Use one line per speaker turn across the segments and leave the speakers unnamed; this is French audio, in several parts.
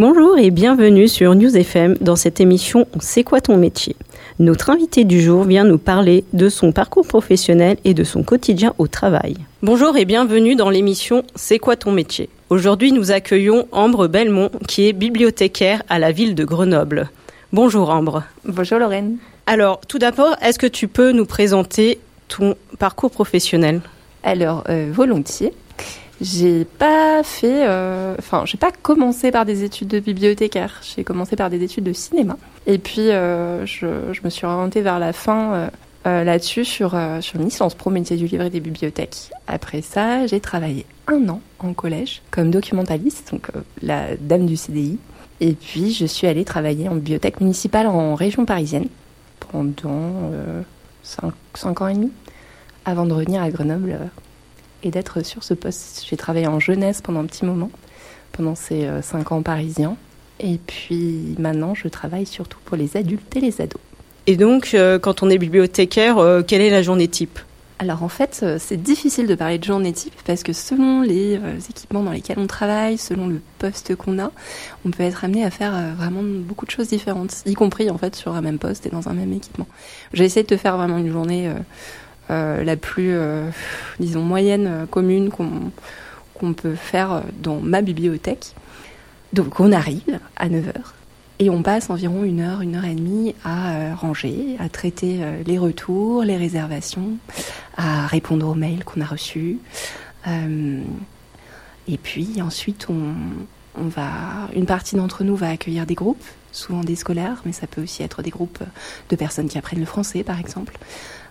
Bonjour et bienvenue sur News FM dans cette émission C'est quoi ton métier? Notre invité du jour vient nous parler de son parcours professionnel et de son quotidien au travail. Bonjour et bienvenue dans l'émission C'est quoi ton métier? Aujourd'hui, nous accueillons Ambre Belmont qui est bibliothécaire à la ville de Grenoble. Bonjour Ambre.
Bonjour Lorraine.
Alors, tout d'abord, est-ce que tu peux nous présenter ton parcours professionnel?
Alors, euh, volontiers. J'ai pas fait, euh, enfin, j'ai pas commencé par des études de bibliothécaire. J'ai commencé par des études de cinéma. Et puis, euh, je, me suis orientée vers la fin euh, là-dessus sur, sur une licence pro métier du livre et des bibliothèques. Après ça, j'ai travaillé un an en collège comme documentaliste, donc la dame du CDI. Et puis, je suis allée travailler en bibliothèque municipale en région parisienne pendant 5 ans et demi avant de revenir à Grenoble et d'être sur ce poste. J'ai travaillé en jeunesse pendant un petit moment, pendant ces euh, cinq ans parisiens. Et puis maintenant, je travaille surtout pour les adultes et les ados.
Et donc, euh, quand on est bibliothécaire, euh, quelle est la journée type?
Alors en fait, c'est difficile de parler de journée type parce que selon les équipements dans lesquels on travaille, selon le poste qu'on a, on peut être amené à faire vraiment beaucoup de choses différentes, y compris en fait sur un même poste et dans un même équipement. J'ai essayé de te faire vraiment une journée la plus, euh, disons, moyenne commune qu'on peut faire dans ma bibliothèque. Donc on arrive à 9h et on passe environ une heure, une heure et demie à euh, ranger, à traiter euh, les retours, les réservations, à répondre aux mails qu'on a reçus. Euh, et puis ensuite, on va, une partie d'entre nous va accueillir des groupes, souvent des scolaires, mais ça peut aussi être des groupes de personnes qui apprennent le français, par exemple.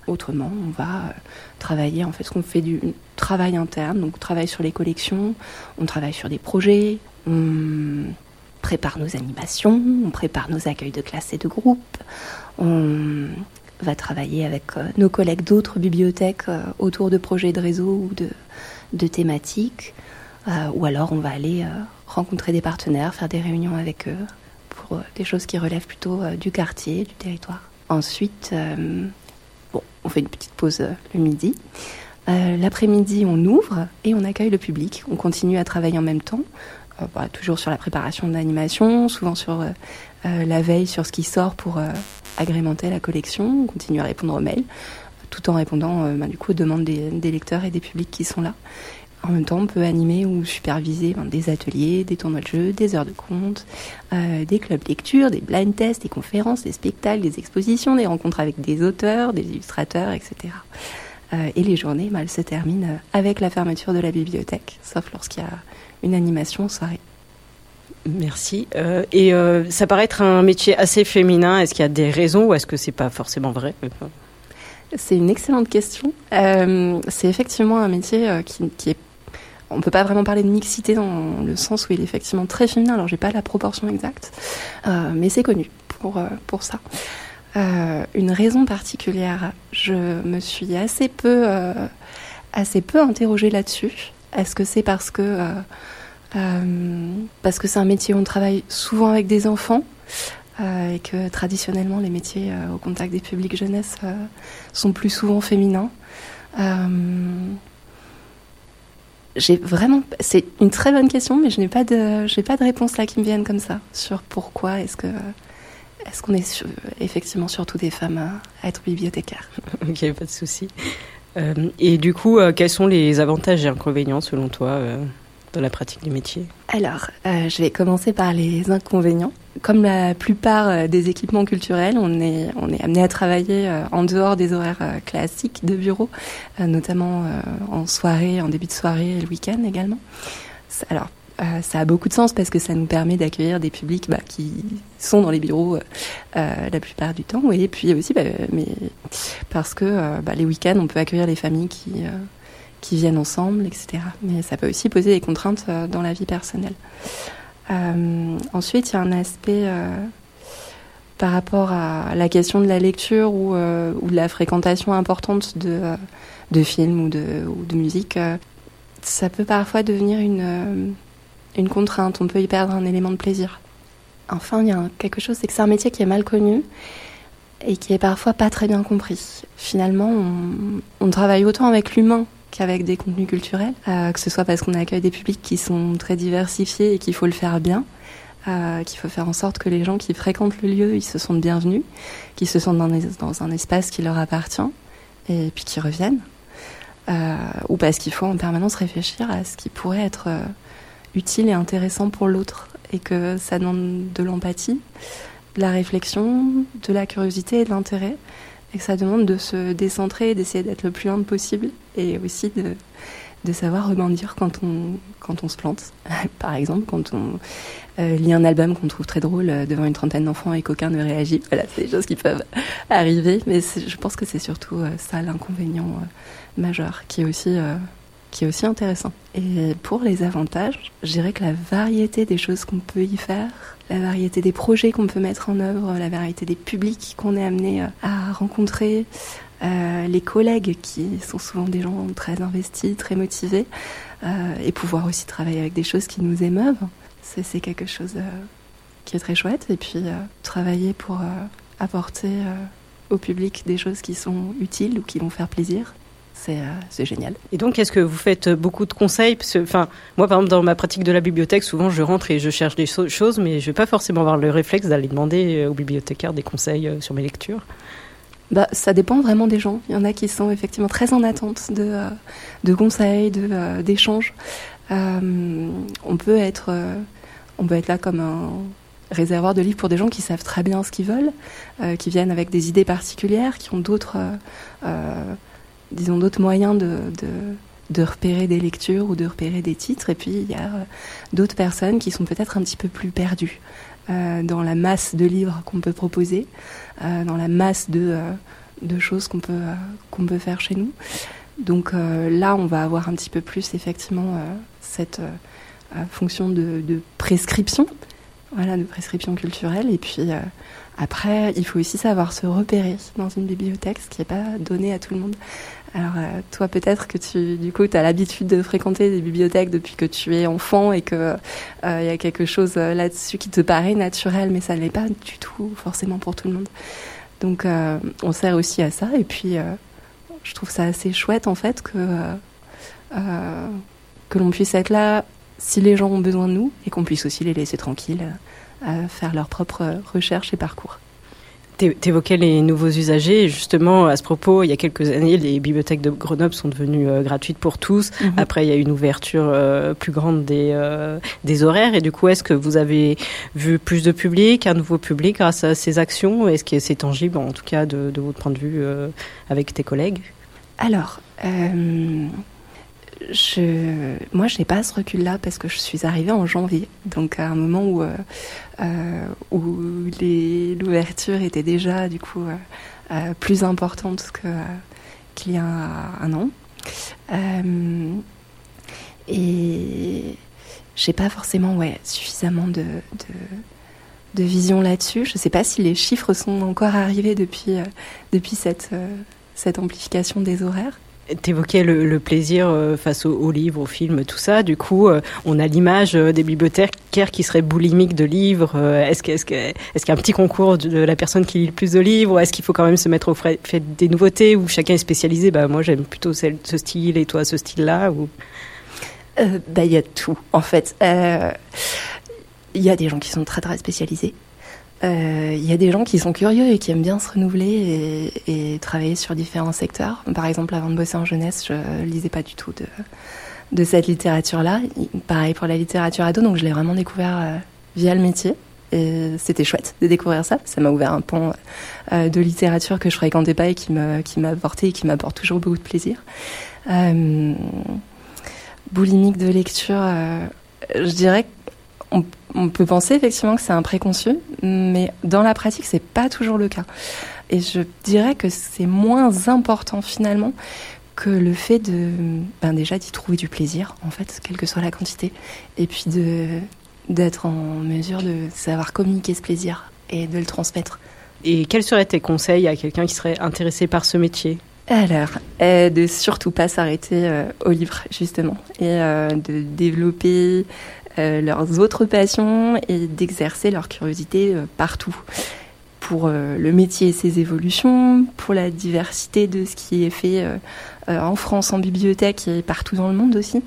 Autrement, on va travailler, en fait, ce qu'on fait du travail interne, donc on travaille sur les collections, on travaille sur des projets, on prépare nos animations, on prépare nos accueils de classe et de groupe, on va travailler avec euh, nos collègues d'autres bibliothèques euh, autour de projets de réseau ou de, thématiques, euh, ou alors on va aller euh, rencontrer des partenaires, faire des réunions avec eux pour euh, des choses qui relèvent plutôt euh, du quartier, du territoire. Ensuite, euh, on fait une petite pause euh, le midi. Euh, L'après-midi, on ouvre et on accueille le public. On continue à travailler en même temps, euh, bah, toujours sur la préparation de l'animation, souvent sur la veille sur ce qui sort pour agrémenter la collection. On continue à répondre aux mails, tout en répondant bah, du coup aux demandes des, des lecteurs et des publics qui sont là. En même temps, on peut animer ou superviser ben, des ateliers, des tournois de jeux, des heures de compte, euh, des clubs lecture, des blind tests, des conférences, des spectacles, des expositions, des rencontres avec des auteurs, des illustrateurs, etc. Euh, et les journées, ben, elles se terminent euh, avec la fermeture de la bibliothèque, sauf lorsqu'il y a une animation en soirée.
Merci. Euh, et ça paraît être un métier assez féminin. Est-ce qu'il y a des raisons ou est-ce que c'est pas forcément vrai?
C'est une excellente question. C'est effectivement un métier qui, qui est on peut pas vraiment parler de mixité dans le sens où il est effectivement très féminin. Alors j'ai pas la proportion exacte, euh, mais c'est connu pour euh, ça. Euh, une raison particulière, je me suis assez peu interrogée là-dessus. Est-ce que c'est parce que c'est un métier où on travaille souvent avec des enfants et que traditionnellement les métiers au contact des publics jeunesse sont plus souvent féminins. Euh, c'est une très bonne question, mais je n'ai pas de, réponse là qui me viennent comme ça sur pourquoi est-ce que, est-ce qu'on est effectivement surtout des femmes à, être bibliothécaires.
Ok, pas de souci. Euh, et du coup, euh, quels sont les avantages et inconvénients selon toi la pratique du métier
Alors, euh, je vais commencer par les inconvénients. Comme la plupart euh, des équipements culturels, on est, on est amené à travailler euh, en dehors des horaires classiques de bureau, notamment en soirée, en début de soirée et le week-end également. Alors, ça a beaucoup de sens parce que ça nous permet d'accueillir des publics bah, qui sont dans les bureaux la plupart du temps. Et puis aussi, bah, mais parce que bah, les week-ends, on peut accueillir les familles qui, qui viennent ensemble, etc. Mais ça peut aussi poser des contraintes euh, dans la vie personnelle. Euh, ensuite, il y a un aspect euh, par rapport à la question de la lecture ou, de la fréquentation importante de, films ou de, musique. ça peut parfois devenir une, contrainte. On peut y perdre un élément de plaisir. Enfin, il y a quelque chose, c'est que c'est un métier qui est mal connu et qui est parfois pas très bien compris. Finalement, on travaille autant avec l'humain qu'avec des contenus culturels, euh, que ce soit parce qu'on accueille des publics qui sont très diversifiés et qu'il faut le faire bien, qu'il faut faire en sorte que les gens qui fréquentent le lieu, ils se sentent bienvenus, qu'ils se sentent dans, dans, un espace qui leur appartient, et puis qu'ils reviennent. ou parce qu'il faut en permanence réfléchir à ce qui pourrait être utile et intéressant pour l'autre, et que ça demande de l'empathie, de la réflexion, de la curiosité et de l'intérêt et ça demande de se décentrer, d'essayer d'être le plus humble possible et aussi de, de savoir rebondir quand on, quand on se plante. Par exemple, quand on euh, lit un album qu'on trouve très drôle euh, devant une trentaine d'enfants et qu'aucun ne réagit. Voilà, c'est des choses qui peuvent arriver, mais je pense que c'est surtout euh, ça l'inconvénient majeur qui est aussi qui est aussi intéressant. Et pour les avantages, je dirais que la variété des choses qu'on peut y faire, la variété des projets qu'on peut mettre en œuvre, la variété des publics qu'on est amené euh, à rencontrer, euh, les collègues qui sont souvent des gens très investis, très motivés, euh, et pouvoir aussi travailler avec des choses qui nous émeuvent, c'est quelque chose qui est très chouette. Et puis travailler pour apporter au public des choses qui sont utiles ou qui vont faire plaisir, euh, c'est génial.
Et donc, est-ce que vous faites beaucoup de conseils? Enfin, Moi, par exemple, dans ma pratique de la bibliothèque, souvent, je rentre et je cherche des choses, mais je ne vais pas forcément avoir le réflexe d'aller demander euh, aux bibliothécaires des conseils euh, sur mes lectures.
Bah, ça dépend vraiment des gens. Il y en a qui sont effectivement très en attente de, de conseils, d'échanges. on peut être, on peut être là comme un réservoir de livres pour des gens qui savent très bien ce qu'ils veulent, qui viennent avec des idées particulières, qui ont d'autres disons, d'autres moyens de, de, repérer des lectures ou de repérer des titres. Et puis, il y a euh, d'autres personnes qui sont peut-être un petit peu plus perdues euh, dans la masse de livres qu'on peut proposer, euh, dans la masse de, de choses qu'on peut, qu'on peut faire chez nous. Donc là, on va avoir un petit peu plus, effectivement, cette fonction de, de, prescription, voilà, de prescription culturelle. Et puis, après, il faut aussi savoir se repérer dans une bibliothèque, ce qui n'est pas donné à tout le monde. Alors, euh, toi, peut-être que tu, du coup, as l'habitude de fréquenter des bibliothèques depuis que tu es enfant et qu'il euh, y a quelque chose euh, là-dessus qui te paraît naturel, mais ça ne l'est pas du tout forcément pour tout le monde. Donc, on sert aussi à ça. Et puis, je trouve ça assez chouette, en fait, que, que l'on puisse être là si les gens ont besoin de nous et qu'on puisse aussi les laisser tranquilles faire leurs propres recherches et parcours.
Tu évoquais les nouveaux usagers. justement, à ce propos, il y a quelques années, les bibliothèques de Grenoble sont devenues euh, gratuites pour tous. Mhm. Après, il y a eu une ouverture euh, plus grande des, euh, des horaires. Et du coup, est-ce que vous avez vu plus de public, un nouveau public grâce à ces actions? Est-ce que c'est tangible, en tout cas, de, de, votre point de vue avec tes collègues?
Alors, moi, je n'ai pas ce recul-là parce que je suis arrivée en janvier, donc à un moment où, euh, euh où l'ouverture était déjà du coup euh plus importante que qu'il y a un an. Euh, et j'ai pas forcément ouais, suffisamment de, de, de vision là-dessus. Je ne sais pas si les chiffres sont encore arrivés depuis, depuis cette, cette amplification des horaires.
T'évoquais le, le plaisir euh, face aux, livres, aux films, tout ça. Du coup, euh, on a l'image euh, des bibliothécaires qui seraient boulimiques de livres. Est-ce qu'il est y a un petit concours de, la personne qui lit le plus de livres Est-ce qu'il faut quand même se mettre au fait des nouveautés Ou chacun est spécialisé? Bah, Moi, j'aime plutôt ce style et toi, ce style-là ou...
bah, Il y a tout, en fait. Il y a des gens qui sont très, très spécialisés. Il euh, y a des gens qui sont curieux et qui aiment bien se renouveler et, travailler sur différents secteurs. Par exemple, avant de bosser en jeunesse, je lisais pas du tout de, cette littérature-là. Pareil pour la littérature ado, donc je l'ai vraiment découvert euh, via le métier. C'était chouette de découvrir ça. Ça m'a ouvert un pan euh, de littérature que je fréquentais pas et qui m'a qui apporté et qui m'apporte toujours beaucoup de plaisir. Euh, boulimique de lecture, je dirais on, on, peut penser effectivement que c'est un préconçu, mais dans la pratique, c'est pas toujours le cas. Et je dirais que c'est moins important finalement que le fait de, ben déjà d'y trouver du plaisir, en fait, quelle que soit la quantité, et puis de d'être en mesure de savoir communiquer ce plaisir et de le transmettre.
Et quels seraient tes conseils à quelqu'un qui serait intéressé par ce métier?
Alors, euh, de surtout pas s'arrêter euh, au livre, justement, et euh, de développer euh, leurs autres passions et d'exercer leur curiosité euh, partout. Pour euh, le métier et ses évolutions, pour la diversité de ce qui est fait en France en bibliothèque et partout dans le monde aussi,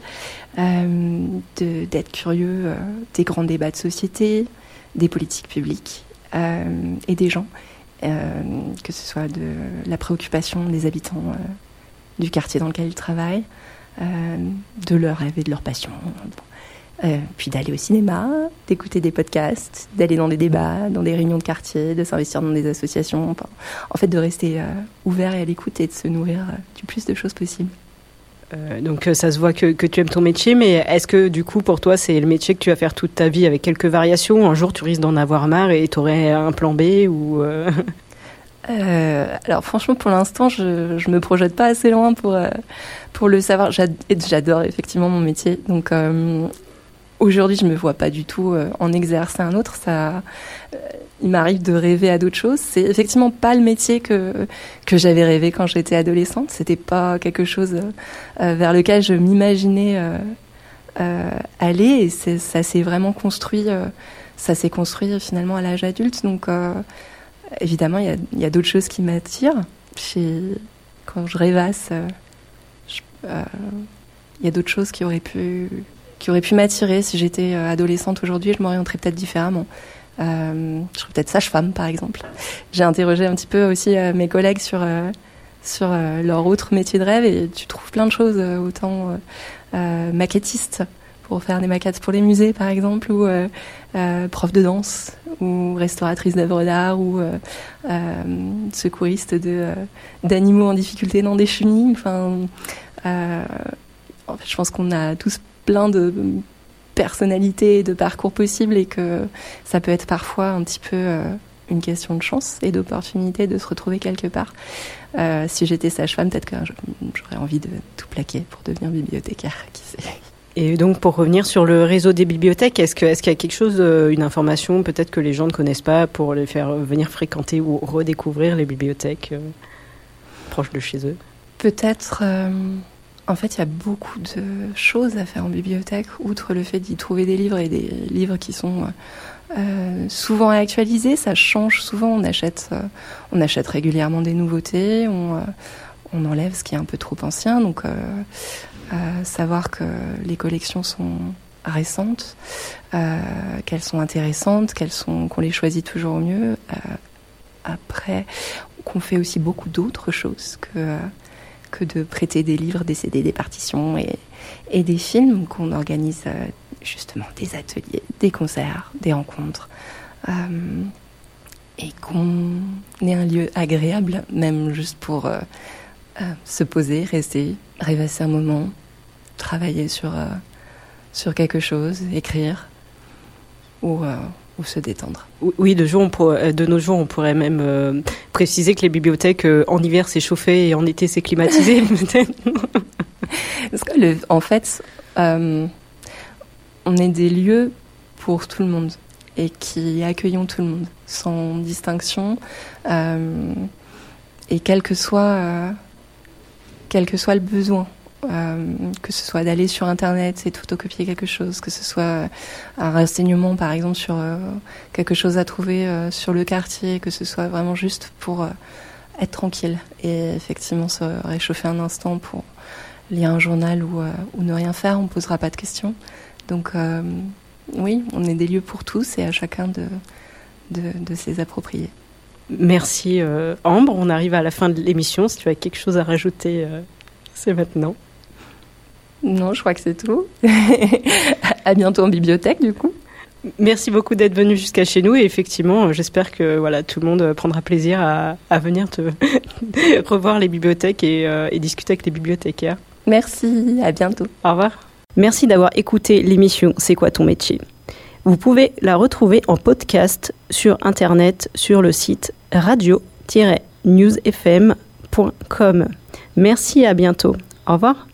d'être curieux des grands débats de société, des politiques publiques et des gens, que ce soit de la préoccupation des habitants du quartier dans lequel ils travaillent, de leurs rêves et de leurs passions. Euh, puis d'aller au cinéma, d'écouter des podcasts, d'aller dans des débats, dans des réunions de quartier, de s'investir dans des associations. en fait, de rester euh, ouvert et à l'écoute et de se nourrir euh, du plus de choses possibles.
donc ça se voit que, que, tu aimes ton métier, mais est-ce que du coup pour toi c'est le métier que tu vas faire toute ta vie avec quelques variations? Un jour tu risques d'en avoir marre et tu aurais un plan B ou
alors franchement pour l'instant je ne me projette pas assez loin pour, pour le savoir. J'adore effectivement mon métier. Donc Aujourd'hui, je me vois pas du tout euh, en exercer un autre. Ça, euh, il m'arrive de rêver à d'autres choses. C'est effectivement pas le métier que que j'avais rêvé quand j'étais adolescente. C'était pas quelque chose euh, vers lequel je m'imaginais aller. Et ça s'est vraiment construit. ça s'est construit finalement à l'âge adulte. Donc évidemment, il y a, y a d'autres choses qui m'attirent. Quand je rêvasse, il y a d'autres choses qui auraient pu qui aurait pu m'attirer si j'étais euh, adolescente aujourd'hui. Je m'orienterais peut-être différemment. Euh, je serais peut-être sage-femme, par exemple. J'ai interrogé un petit peu aussi euh, mes collègues sur sur leur autre métier de rêve et tu trouves plein de choses, autant maquettiste pour faire des maquettes pour les musées, par exemple, ou prof de danse, ou restauratrice d'œuvres d'art, ou secouriste de d'animaux en difficulté dans des chenilles. Enfin, en fait, je pense qu'on a tous plein de personnalités et de parcours possibles et que ça peut être parfois un petit peu euh, une question de chance et d'opportunité de se retrouver quelque part. Euh, si j'étais sage-femme, peut-être que j'aurais envie de tout plaquer pour devenir bibliothécaire, qui sait.
Et donc pour revenir sur le réseau des bibliothèques, est-ce qu'il est y a quelque chose, euh, une information peut-être que les gens ne connaissent pas pour les faire venir fréquenter ou redécouvrir les bibliothèques proches de chez eux?
Peut-être en fait, il y a beaucoup de choses à faire en bibliothèque, outre le fait d'y trouver des livres et des livres qui sont euh, souvent actualisés. Ça change souvent. On achète, euh, on achète régulièrement des nouveautés. On, euh, on, enlève ce qui est un peu trop ancien. Donc, savoir que les collections sont récentes, qu'elles sont intéressantes, qu'elles sont, qu'on les choisit toujours au mieux. après, qu'on fait aussi beaucoup d'autres choses que que de prêter des livres, des CD, des partitions et, des films, qu'on organise euh, justement des ateliers, des concerts, des rencontres. Euh, et qu'on ait un lieu agréable, même juste pour euh, se poser, rester, rêvasser un moment, travailler sur, sur quelque chose, écrire ou se détendre.
Oui, de, jour, on euh, de nos jours, on pourrait même euh, préciser que les bibliothèques, euh, en hiver, c'est chauffé et en été, c'est climatisé.
Parce que, le, en fait, on est des lieux pour tout le monde et qui accueillons tout le monde sans distinction et quel que soit quel que soit le besoin. Euh, que ce soit d'aller sur Internet et de photocopier quelque chose, que ce soit un renseignement par exemple sur euh, quelque chose à trouver euh, sur le quartier, que ce soit vraiment juste pour être tranquille et effectivement se réchauffer un instant pour lire un journal ou, ou ne rien faire, on ne posera pas de questions. Donc oui, on est des lieux pour tous et à chacun de, de s'y approprier.
Merci Ambre, on arrive à la fin de l'émission. Si tu as quelque chose à rajouter, c'est maintenant.
Non, je crois que c'est tout. à bientôt en bibliothèque, du coup.
Merci beaucoup d'être venu jusqu'à chez nous et effectivement, j'espère que voilà tout le monde prendra plaisir à, venir te revoir les bibliothèques et, euh, et discuter avec les bibliothécaires.
Merci, à bientôt.
Au revoir. Merci d'avoir écouté l'émission C'est quoi ton métier? Vous pouvez la retrouver en podcast sur internet sur le site radio-newsfm.com. Merci, à bientôt. Au revoir.